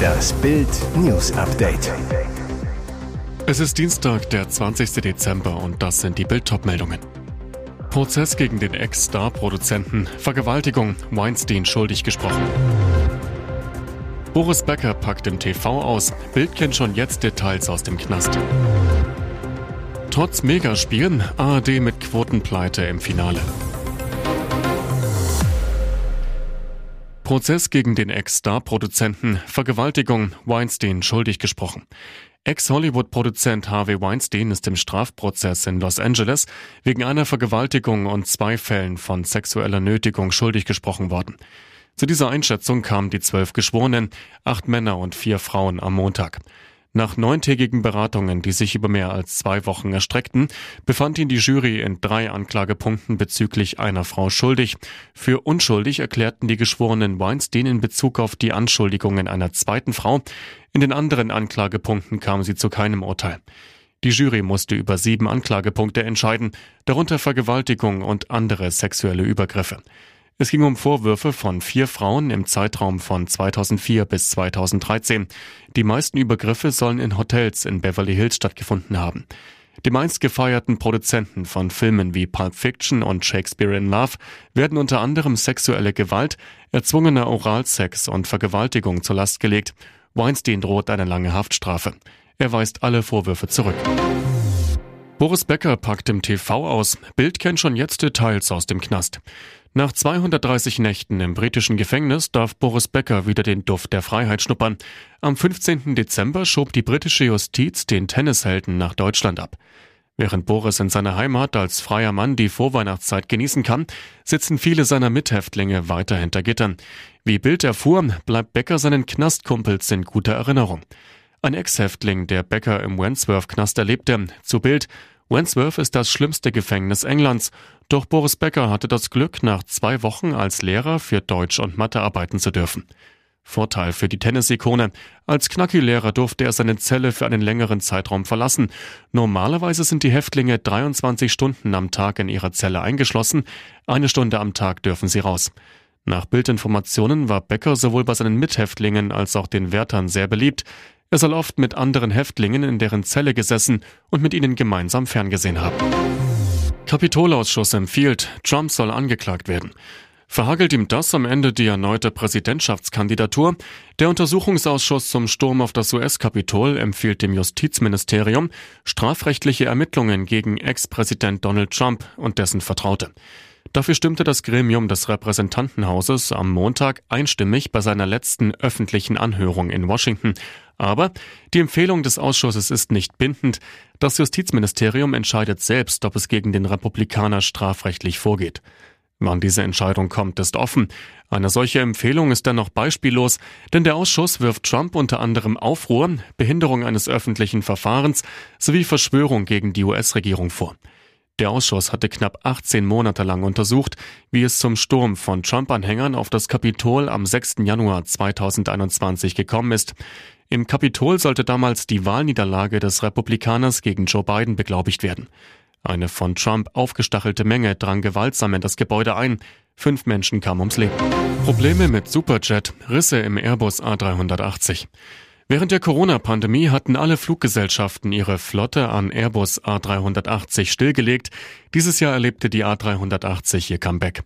Das Bild News Update. Es ist Dienstag, der 20. Dezember und das sind die Bild meldungen Prozess gegen den Ex-Star-Produzenten, Vergewaltigung, Weinstein schuldig gesprochen. Boris Becker packt im TV aus, Bild kennt schon jetzt Details aus dem Knast. Trotz Megaspielen, ARD mit Quotenpleite im Finale. Prozess gegen den Ex-Star-Produzenten, Vergewaltigung, Weinstein schuldig gesprochen. Ex-Hollywood-Produzent Harvey Weinstein ist im Strafprozess in Los Angeles wegen einer Vergewaltigung und zwei Fällen von sexueller Nötigung schuldig gesprochen worden. Zu dieser Einschätzung kamen die zwölf Geschworenen, acht Männer und vier Frauen am Montag. Nach neuntägigen Beratungen, die sich über mehr als zwei Wochen erstreckten, befand ihn die Jury in drei Anklagepunkten bezüglich einer Frau schuldig. Für unschuldig erklärten die Geschworenen Weinstein in Bezug auf die Anschuldigungen einer zweiten Frau. In den anderen Anklagepunkten kam sie zu keinem Urteil. Die Jury musste über sieben Anklagepunkte entscheiden, darunter Vergewaltigung und andere sexuelle Übergriffe. Es ging um Vorwürfe von vier Frauen im Zeitraum von 2004 bis 2013. Die meisten Übergriffe sollen in Hotels in Beverly Hills stattgefunden haben. Die meist gefeierten Produzenten von Filmen wie Pulp Fiction und Shakespeare in Love werden unter anderem sexuelle Gewalt, erzwungener Oralsex und Vergewaltigung zur Last gelegt. Weinstein droht eine lange Haftstrafe. Er weist alle Vorwürfe zurück. Boris Becker packt im TV aus. Bild kennt schon jetzt Details aus dem Knast. Nach 230 Nächten im britischen Gefängnis darf Boris Becker wieder den Duft der Freiheit schnuppern. Am 15. Dezember schob die britische Justiz den Tennishelden nach Deutschland ab. Während Boris in seiner Heimat als freier Mann die Vorweihnachtszeit genießen kann, sitzen viele seiner Mithäftlinge weiter hinter Gittern. Wie Bild erfuhr, bleibt Becker seinen Knastkumpels in guter Erinnerung. Ein Ex-Häftling, der Becker im Wandsworth-Knast erlebte, zu Bild, Wandsworth ist das schlimmste Gefängnis Englands. Doch Boris Becker hatte das Glück, nach zwei Wochen als Lehrer für Deutsch und Mathe arbeiten zu dürfen. Vorteil für die Tennis-Ikone. Als Knacki-Lehrer durfte er seine Zelle für einen längeren Zeitraum verlassen. Normalerweise sind die Häftlinge 23 Stunden am Tag in ihrer Zelle eingeschlossen. Eine Stunde am Tag dürfen sie raus. Nach Bildinformationen war Becker sowohl bei seinen Mithäftlingen als auch den Wärtern sehr beliebt. Er soll oft mit anderen Häftlingen in deren Zelle gesessen und mit ihnen gemeinsam ferngesehen haben. Kapitolausschuss empfiehlt, Trump soll angeklagt werden. Verhagelt ihm das am Ende die erneute Präsidentschaftskandidatur? Der Untersuchungsausschuss zum Sturm auf das US-Kapitol empfiehlt dem Justizministerium strafrechtliche Ermittlungen gegen Ex-Präsident Donald Trump und dessen Vertraute. Dafür stimmte das Gremium des Repräsentantenhauses am Montag einstimmig bei seiner letzten öffentlichen Anhörung in Washington. Aber die Empfehlung des Ausschusses ist nicht bindend. Das Justizministerium entscheidet selbst, ob es gegen den Republikaner strafrechtlich vorgeht. Wann diese Entscheidung kommt, ist offen. Eine solche Empfehlung ist dennoch beispiellos, denn der Ausschuss wirft Trump unter anderem Aufruhr, Behinderung eines öffentlichen Verfahrens sowie Verschwörung gegen die US-Regierung vor. Der Ausschuss hatte knapp 18 Monate lang untersucht, wie es zum Sturm von Trump-Anhängern auf das Kapitol am 6. Januar 2021 gekommen ist. Im Kapitol sollte damals die Wahlniederlage des Republikaners gegen Joe Biden beglaubigt werden. Eine von Trump aufgestachelte Menge drang gewaltsam in das Gebäude ein. Fünf Menschen kamen ums Leben. Probleme mit Superjet, Risse im Airbus A380. Während der Corona-Pandemie hatten alle Fluggesellschaften ihre Flotte an Airbus A380 stillgelegt. Dieses Jahr erlebte die A380 ihr Comeback.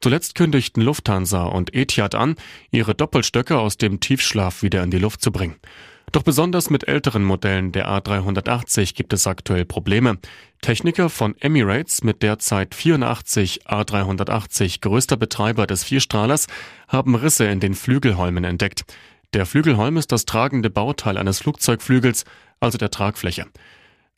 Zuletzt kündigten Lufthansa und Etihad an, ihre Doppelstöcke aus dem Tiefschlaf wieder in die Luft zu bringen. Doch besonders mit älteren Modellen der A380 gibt es aktuell Probleme. Techniker von Emirates mit derzeit 84 A380 größter Betreiber des Vierstrahlers haben Risse in den Flügelholmen entdeckt. Der Flügelholm ist das tragende Bauteil eines Flugzeugflügels, also der Tragfläche.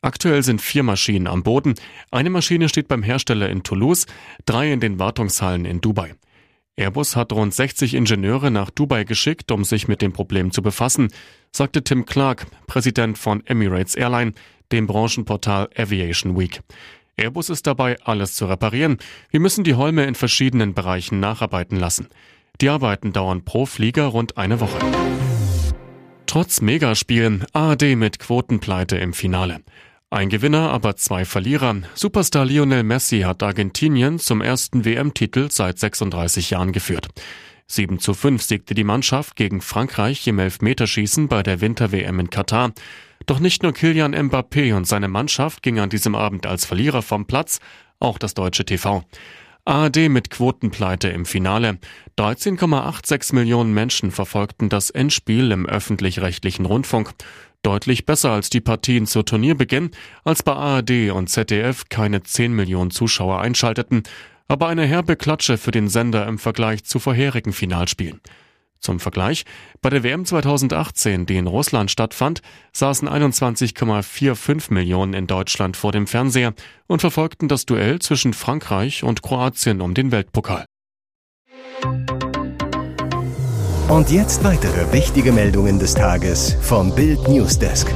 Aktuell sind vier Maschinen am Boden. Eine Maschine steht beim Hersteller in Toulouse, drei in den Wartungshallen in Dubai. Airbus hat rund 60 Ingenieure nach Dubai geschickt, um sich mit dem Problem zu befassen, sagte Tim Clark, Präsident von Emirates Airline, dem Branchenportal Aviation Week. Airbus ist dabei, alles zu reparieren. Wir müssen die Holme in verschiedenen Bereichen nacharbeiten lassen. Die Arbeiten dauern pro Flieger rund eine Woche. Trotz Megaspielen ARD mit Quotenpleite im Finale. Ein Gewinner, aber zwei Verlierer. Superstar Lionel Messi hat Argentinien zum ersten WM-Titel seit 36 Jahren geführt. 7 zu 5 siegte die Mannschaft gegen Frankreich im Elfmeterschießen bei der Winter-WM in Katar. Doch nicht nur Kilian Mbappé und seine Mannschaft gingen an diesem Abend als Verlierer vom Platz, auch das deutsche TV. ARD mit Quotenpleite im Finale. 13,86 Millionen Menschen verfolgten das Endspiel im öffentlich-rechtlichen Rundfunk. Deutlich besser als die Partien zu Turnierbeginn, als bei ARD und ZDF keine 10 Millionen Zuschauer einschalteten, aber eine herbe Klatsche für den Sender im Vergleich zu vorherigen Finalspielen. Zum Vergleich, bei der WM 2018, die in Russland stattfand, saßen 21,45 Millionen in Deutschland vor dem Fernseher und verfolgten das Duell zwischen Frankreich und Kroatien um den Weltpokal. Und jetzt weitere wichtige Meldungen des Tages vom Bild Newsdesk.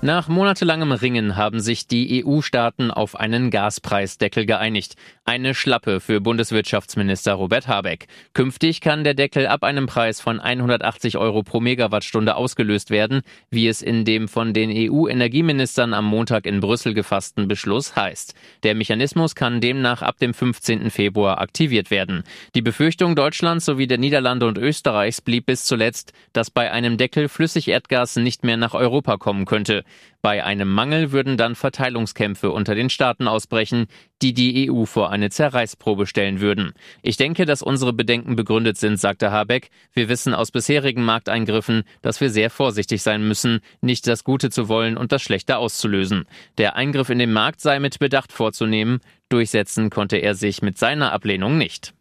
Nach monatelangem Ringen haben sich die EU-Staaten auf einen Gaspreisdeckel geeinigt. Eine Schlappe für Bundeswirtschaftsminister Robert Habeck. Künftig kann der Deckel ab einem Preis von 180 Euro pro Megawattstunde ausgelöst werden, wie es in dem von den EU-Energieministern am Montag in Brüssel gefassten Beschluss heißt. Der Mechanismus kann demnach ab dem 15. Februar aktiviert werden. Die Befürchtung Deutschlands sowie der Niederlande und Österreichs blieb bis zuletzt, dass bei einem Deckel Flüssigerdgas nicht mehr nach Europa kommen könnte. Bei einem Mangel würden dann Verteilungskämpfe unter den Staaten ausbrechen, die die EU vor eine Zerreißprobe stellen würden. Ich denke, dass unsere Bedenken begründet sind, sagte Habeck. Wir wissen aus bisherigen Markteingriffen, dass wir sehr vorsichtig sein müssen, nicht das Gute zu wollen und das Schlechte auszulösen. Der Eingriff in den Markt sei mit Bedacht vorzunehmen. Durchsetzen konnte er sich mit seiner Ablehnung nicht.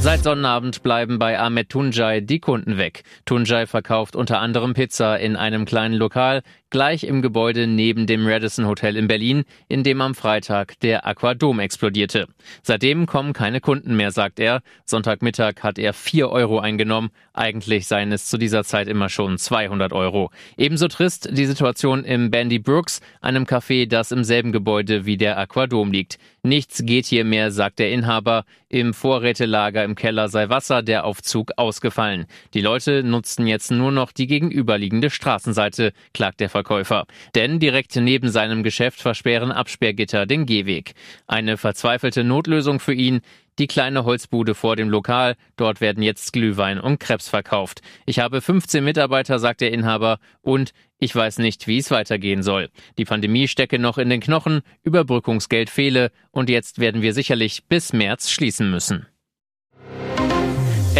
Seit Sonnabend bleiben bei Ahmed Tunjai die Kunden weg. Tunjai verkauft unter anderem Pizza in einem kleinen Lokal, gleich im Gebäude neben dem Radisson Hotel in Berlin, in dem am Freitag der Aquadom explodierte. Seitdem kommen keine Kunden mehr, sagt er. Sonntagmittag hat er 4 Euro eingenommen. Eigentlich seien es zu dieser Zeit immer schon 200 Euro. Ebenso trist die Situation im Bandy Brooks, einem Café, das im selben Gebäude wie der Aquadom liegt. Nichts geht hier mehr, sagt der Inhaber. Im Vorrätelager im Keller sei Wasser, der Aufzug ausgefallen. Die Leute nutzten jetzt nur noch die gegenüberliegende Straßenseite, klagt der Verkäufer. Denn direkt neben seinem Geschäft versperren Absperrgitter den Gehweg. Eine verzweifelte Notlösung für ihn. Die kleine Holzbude vor dem Lokal, dort werden jetzt Glühwein und Krebs verkauft. Ich habe 15 Mitarbeiter, sagt der Inhaber, und ich weiß nicht, wie es weitergehen soll. Die Pandemie stecke noch in den Knochen, Überbrückungsgeld fehle, und jetzt werden wir sicherlich bis März schließen müssen.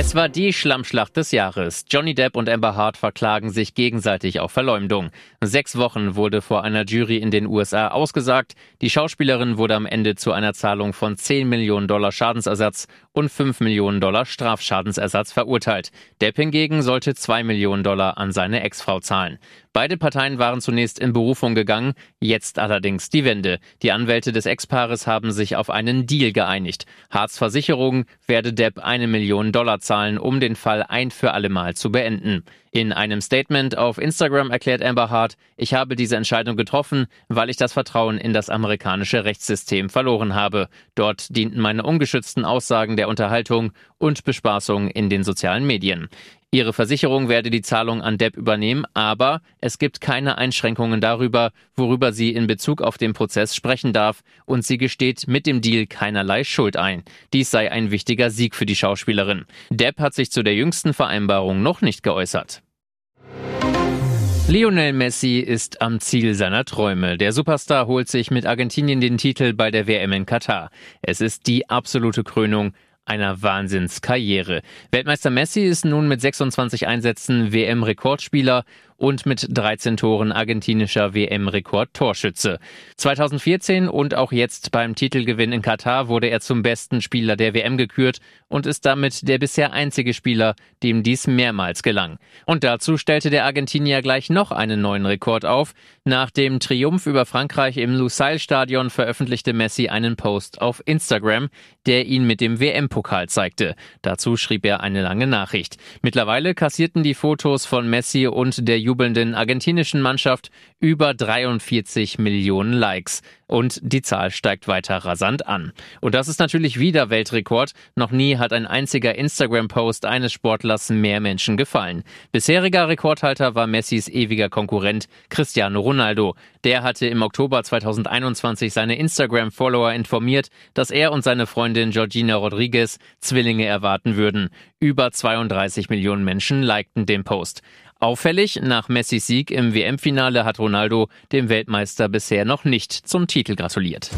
Es war die Schlammschlacht des Jahres. Johnny Depp und Amber Hart verklagen sich gegenseitig auf Verleumdung. Sechs Wochen wurde vor einer Jury in den USA ausgesagt. Die Schauspielerin wurde am Ende zu einer Zahlung von 10 Millionen Dollar Schadensersatz und 5 Millionen Dollar Strafschadensersatz verurteilt. Depp hingegen sollte 2 Millionen Dollar an seine Ex-Frau zahlen. Beide Parteien waren zunächst in Berufung gegangen, jetzt allerdings die Wende. Die Anwälte des Ex-Paares haben sich auf einen Deal geeinigt. Harz Versicherung werde Depp eine Million Dollar zahlen, um den Fall ein für allemal zu beenden. In einem Statement auf Instagram erklärt Amber Hart, ich habe diese Entscheidung getroffen, weil ich das Vertrauen in das amerikanische Rechtssystem verloren habe. Dort dienten meine ungeschützten Aussagen der Unterhaltung und Bespaßung in den sozialen Medien. Ihre Versicherung werde die Zahlung an Depp übernehmen, aber es gibt keine Einschränkungen darüber, worüber sie in Bezug auf den Prozess sprechen darf, und sie gesteht mit dem Deal keinerlei Schuld ein. Dies sei ein wichtiger Sieg für die Schauspielerin. Depp hat sich zu der jüngsten Vereinbarung noch nicht geäußert. Lionel Messi ist am Ziel seiner Träume. Der Superstar holt sich mit Argentinien den Titel bei der WM in Katar. Es ist die absolute Krönung einer Wahnsinnskarriere. Weltmeister Messi ist nun mit 26 Einsätzen WM-Rekordspieler und mit 13 Toren argentinischer WM-Rekord-Torschütze. 2014 und auch jetzt beim Titelgewinn in Katar wurde er zum besten Spieler der WM gekürt und ist damit der bisher einzige Spieler, dem dies mehrmals gelang. Und dazu stellte der Argentinier gleich noch einen neuen Rekord auf. Nach dem Triumph über Frankreich im Lusail-Stadion veröffentlichte Messi einen Post auf Instagram, der ihn mit dem WM-Pokal zeigte. Dazu schrieb er eine lange Nachricht. Mittlerweile kassierten die Fotos von Messi und der jubelnden argentinischen Mannschaft über 43 Millionen Likes. Und die Zahl steigt weiter rasant an. Und das ist natürlich wieder Weltrekord. Noch nie hat ein einziger Instagram-Post eines Sportlers mehr Menschen gefallen. Bisheriger Rekordhalter war Messis ewiger Konkurrent Cristiano Ronaldo. Der hatte im Oktober 2021 seine Instagram-Follower informiert, dass er und seine Freundin Georgina Rodriguez Zwillinge erwarten würden. Über 32 Millionen Menschen likten den Post. Auffällig, nach Messis Sieg im WM-Finale hat Ronaldo dem Weltmeister bisher noch nicht zum Titel gratuliert.